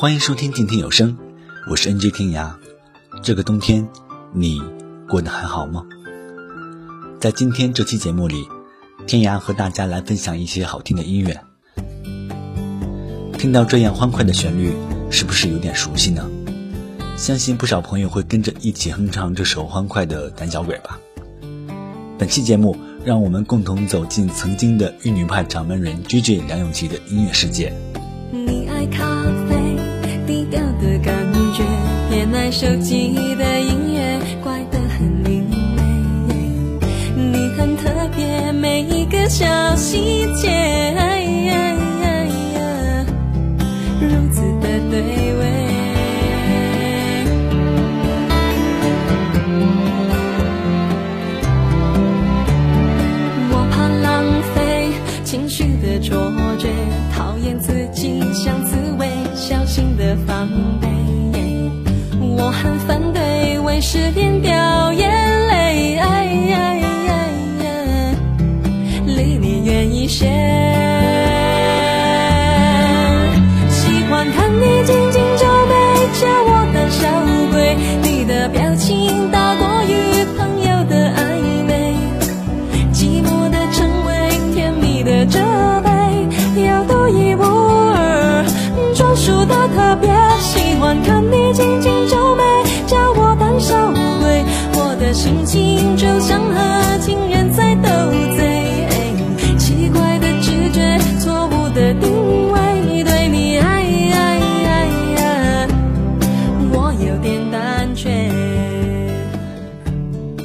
欢迎收听静听有声，我是 NJ 天涯。这个冬天，你过得还好吗？在今天这期节目里，天涯和大家来分享一些好听的音乐。听到这样欢快的旋律，是不是有点熟悉呢？相信不少朋友会跟着一起哼唱这首欢快的《胆小鬼》吧。本期节目，让我们共同走进曾经的玉女派掌门人 GJ 梁咏琪的音乐世界。你爱咖手机的音乐，怪得很另类。你很特别，每一个小细节，哎呀呀呀如此的对味。我怕浪费情绪的错觉，讨厌自己像刺猬，小心的防备。我很反对为失恋表演，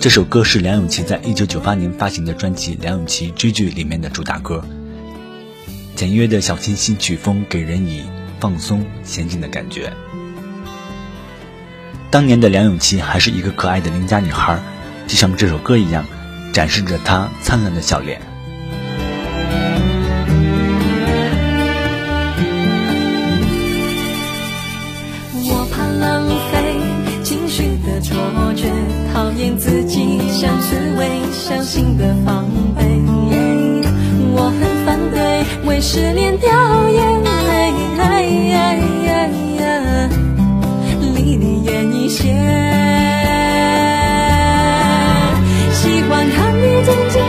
这首歌是梁咏琪在一九九八年发行的专辑《梁咏琪追剧》里面的主打歌。简约的小清新曲风给人以放松娴静的感觉。当年的梁咏琪还是一个可爱的邻家女孩，就像这首歌一样，展示着她灿烂的笑脸。小心的防备。我很反对为失恋掉眼泪，离你远一些。喜欢看你紧紧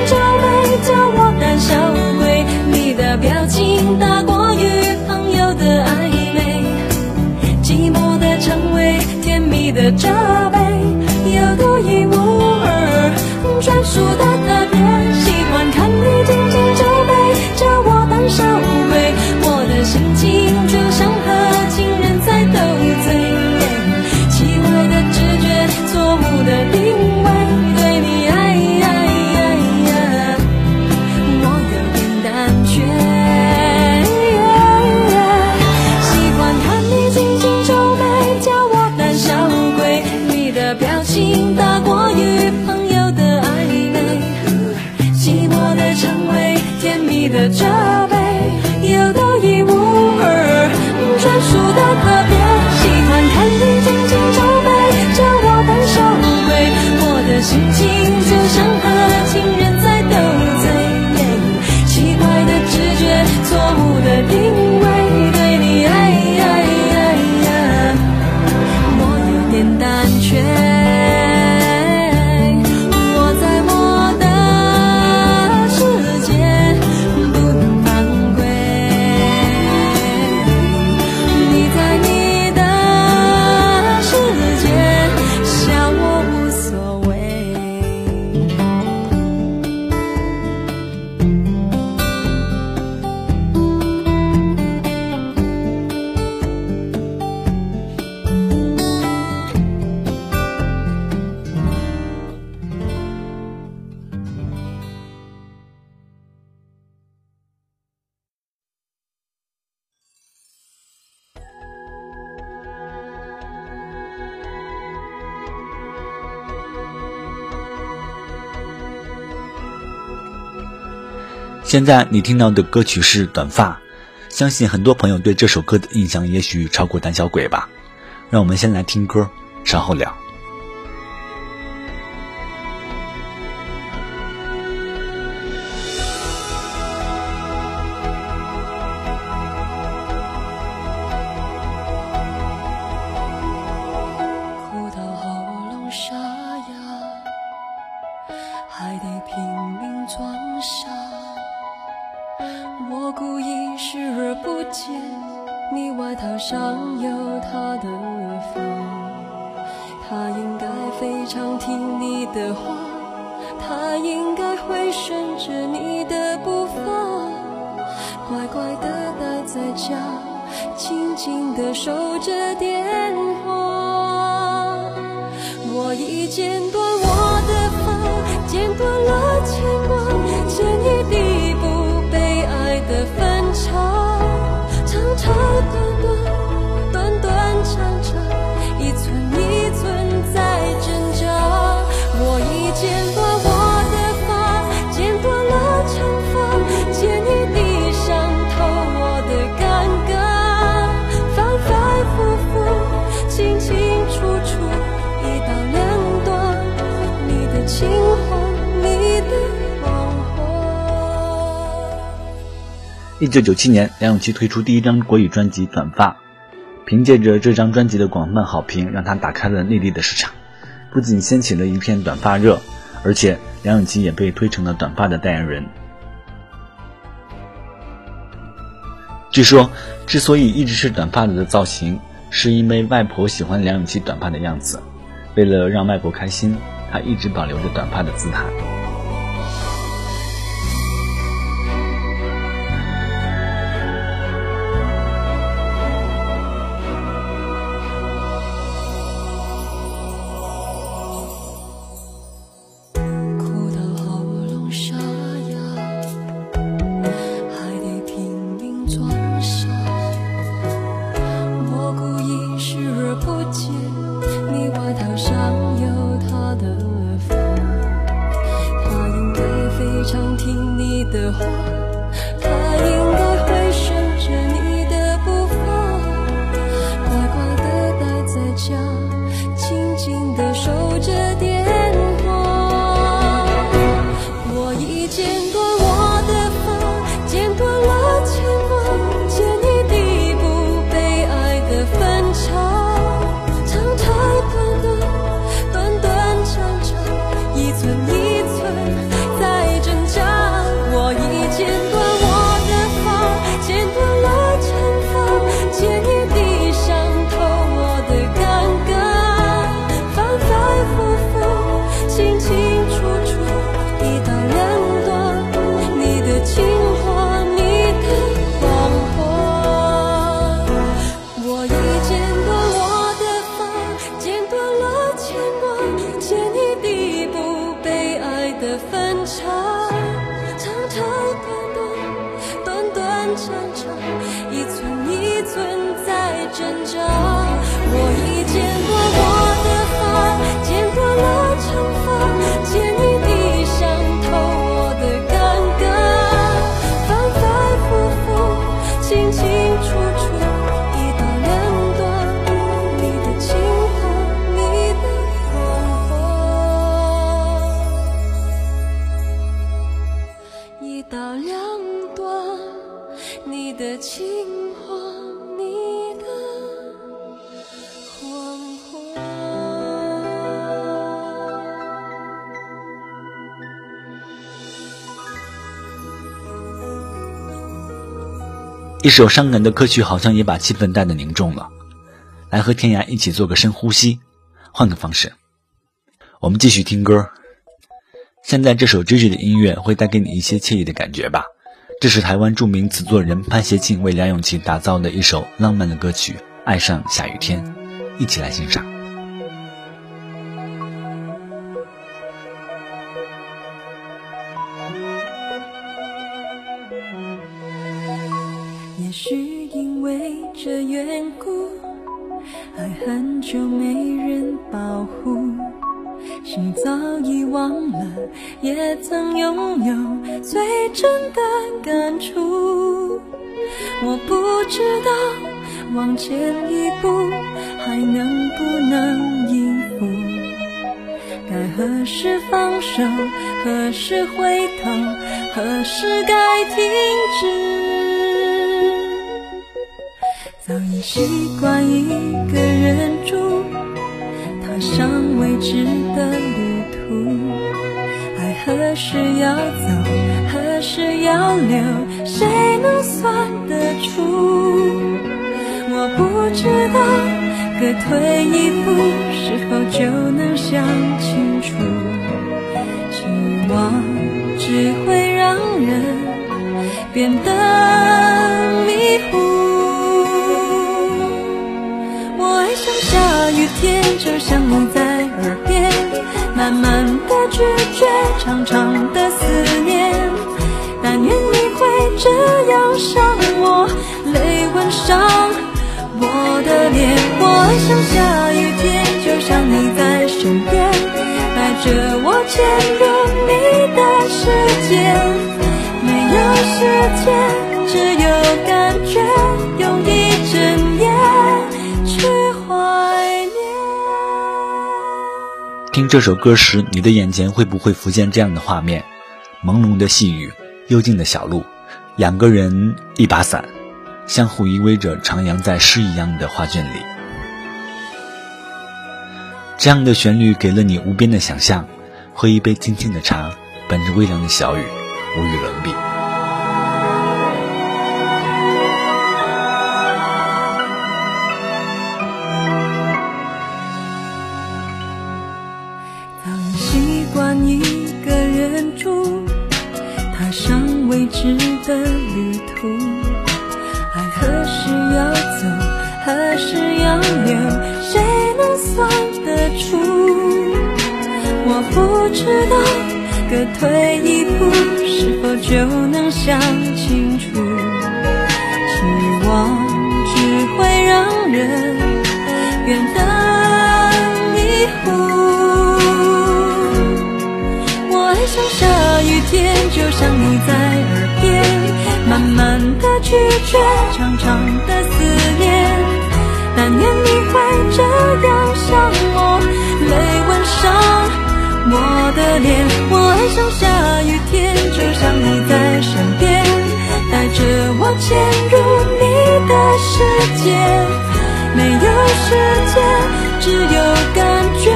现在你听到的歌曲是《短发》，相信很多朋友对这首歌的印象也许超过《胆小鬼》吧。让我们先来听歌，稍后聊。非常听你的话，他应该会顺着你的步伐，乖乖的待在家，静静的守着电话。我已剪断我的发，剪断了牵挂，剪一地不被爱的分岔，长长短一九九七年，梁咏琪推出第一张国语专辑《短发》，凭借着这张专辑的广泛好评，让她打开了内地的市场，不仅掀起了一片短发热，而且梁咏琪也被推成了短发的代言人。据说，之所以一直是短发的造型，是因为外婆喜欢梁咏琪短发的样子，为了让外婆开心，她一直保留着短发的姿态。到，两端，你的情话，你的谎话。一首伤感的歌曲好像也把气氛带得凝重了。来和天涯一起做个深呼吸，换个方式，我们继续听歌。现在这首追剧的音乐会带给你一些惬意的感觉吧。这是台湾著名词作人潘协庆为梁咏琪打造的一首浪漫的歌曲《爱上下雨天》，一起来欣赏。也曾拥有最真的感触。我不知道往前一步还能不能应付，该何时放手，何时回头，何时该停止。早已习惯一个人住，踏上未知的旅途。爱何时要走，何是要留，谁能算得出？我不知道，各退一步，是否就能想清楚？期望只会让人变得迷糊。我爱上下雨天，就像你在耳边，慢慢的拒绝，长长的思念。但愿你会这样想我，泪吻上我的脸。我爱上下雨天，就像你在身边，带着我潜入你的世界。没有时间，这首歌时，你的眼前会不会浮现这样的画面？朦胧的细雨，幽静的小路，两个人，一把伞，相互依偎着，徜徉在诗一样的画卷里。这样的旋律给了你无边的想象。喝一杯清清的茶，伴着微凉的小雨，无与伦比。拒绝，长长的思念。但愿你会这样想我，泪吻上我的脸。我爱上下雨天，就像你在身边，带着我潜入你的世界。没有时间，只有感觉，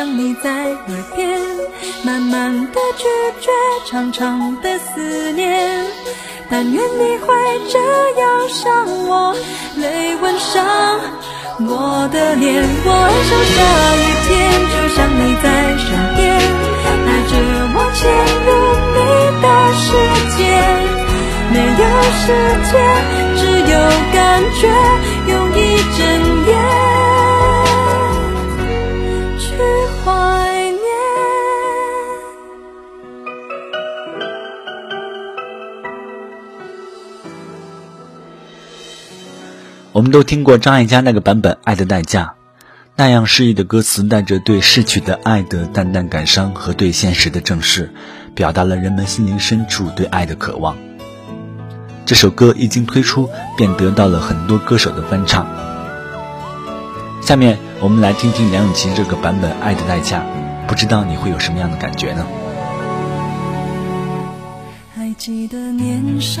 想，你在耳边，慢慢的拒绝，长长的思念。但愿你会这样想我，泪吻上我的脸。我爱上下雨天，就像你在身边，带着我潜入你的世界。没有时间，只有感觉，用一整夜我们都听过张艾嘉那个版本《爱的代价》，那样诗意的歌词，带着对逝去的爱的淡淡感伤和对现实的正视，表达了人们心灵深处对爱的渴望。这首歌一经推出，便得到了很多歌手的翻唱。下面我们来听听梁咏琪这个版本《爱的代价》，不知道你会有什么样的感觉呢？还记得年少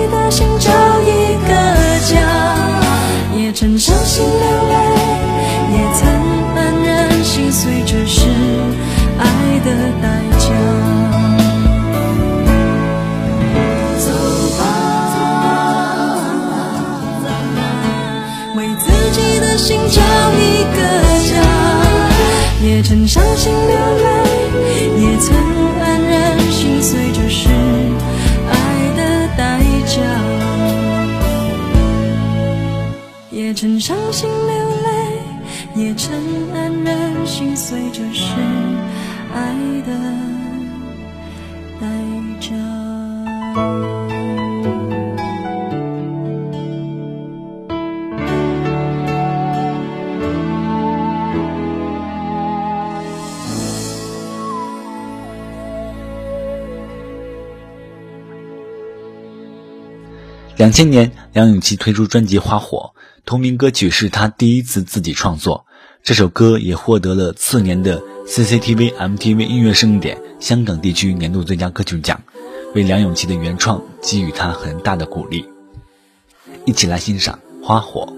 你的心真的代价。两千年，梁咏琪推出专辑《花火》，同名歌曲是她第一次自己创作。这首歌也获得了次年的 CCTV MTV 音乐盛典香港地区年度最佳歌曲奖，为梁咏琪的原创给予她很大的鼓励。一起来欣赏《花火》。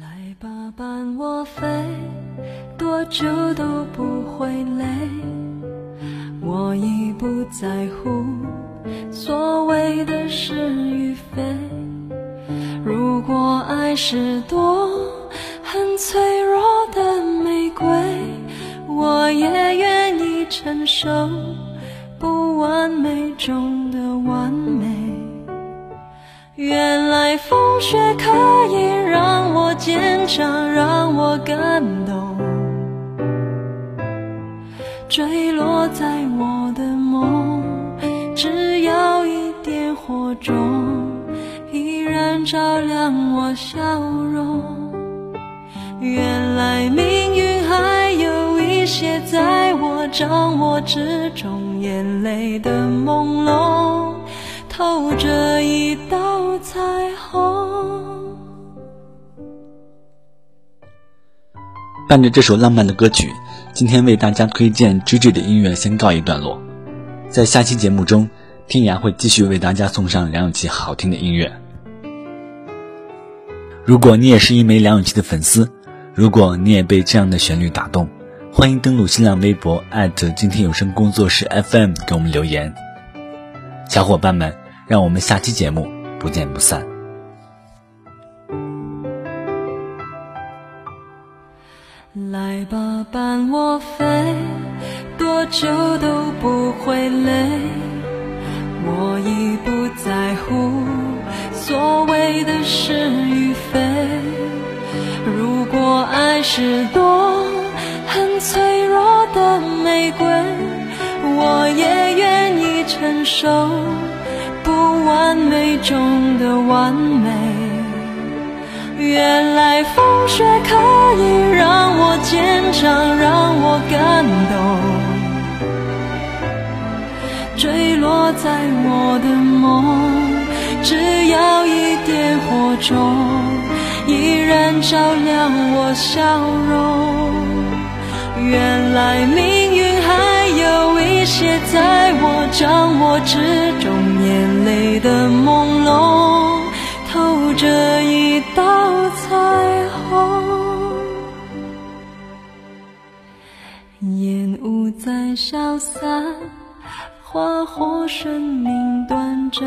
来吧，伴我飞，多久都不会累。我已不在乎所谓的是与非。如果爱是朵很脆弱的玫瑰，我也愿意承受不完美中的完美。原来风雪可以让我坚强，让我感动。坠落在我的梦，只要一点火种，依然照亮我笑容。原来命运写在我掌握之中，眼泪的朦胧，透着一道彩虹。伴着这首浪漫的歌曲，今天为大家推荐芝芝的音乐先告一段落。在下期节目中，天涯会继续为大家送上梁咏琪好听的音乐。如果你也是一枚梁咏琪的粉丝，如果你也被这样的旋律打动，欢迎登录新浪微博今天有声工作室 FM 给我们留言。小伙伴们，让我们下期节目不见不散。来吧，伴我飞，多久都不会累。我已不在乎所谓的是与非。如果爱是多很脆弱的玫瑰，我也愿意承受不完美中的完美。原来风雪可以让我坚强，让我感动。坠落在我的梦，只要一点火种，依然照亮我笑容。原来命运还有一些在我掌握之中，眼泪的朦胧。透着一道彩虹，烟雾在消散，花火生命短暂，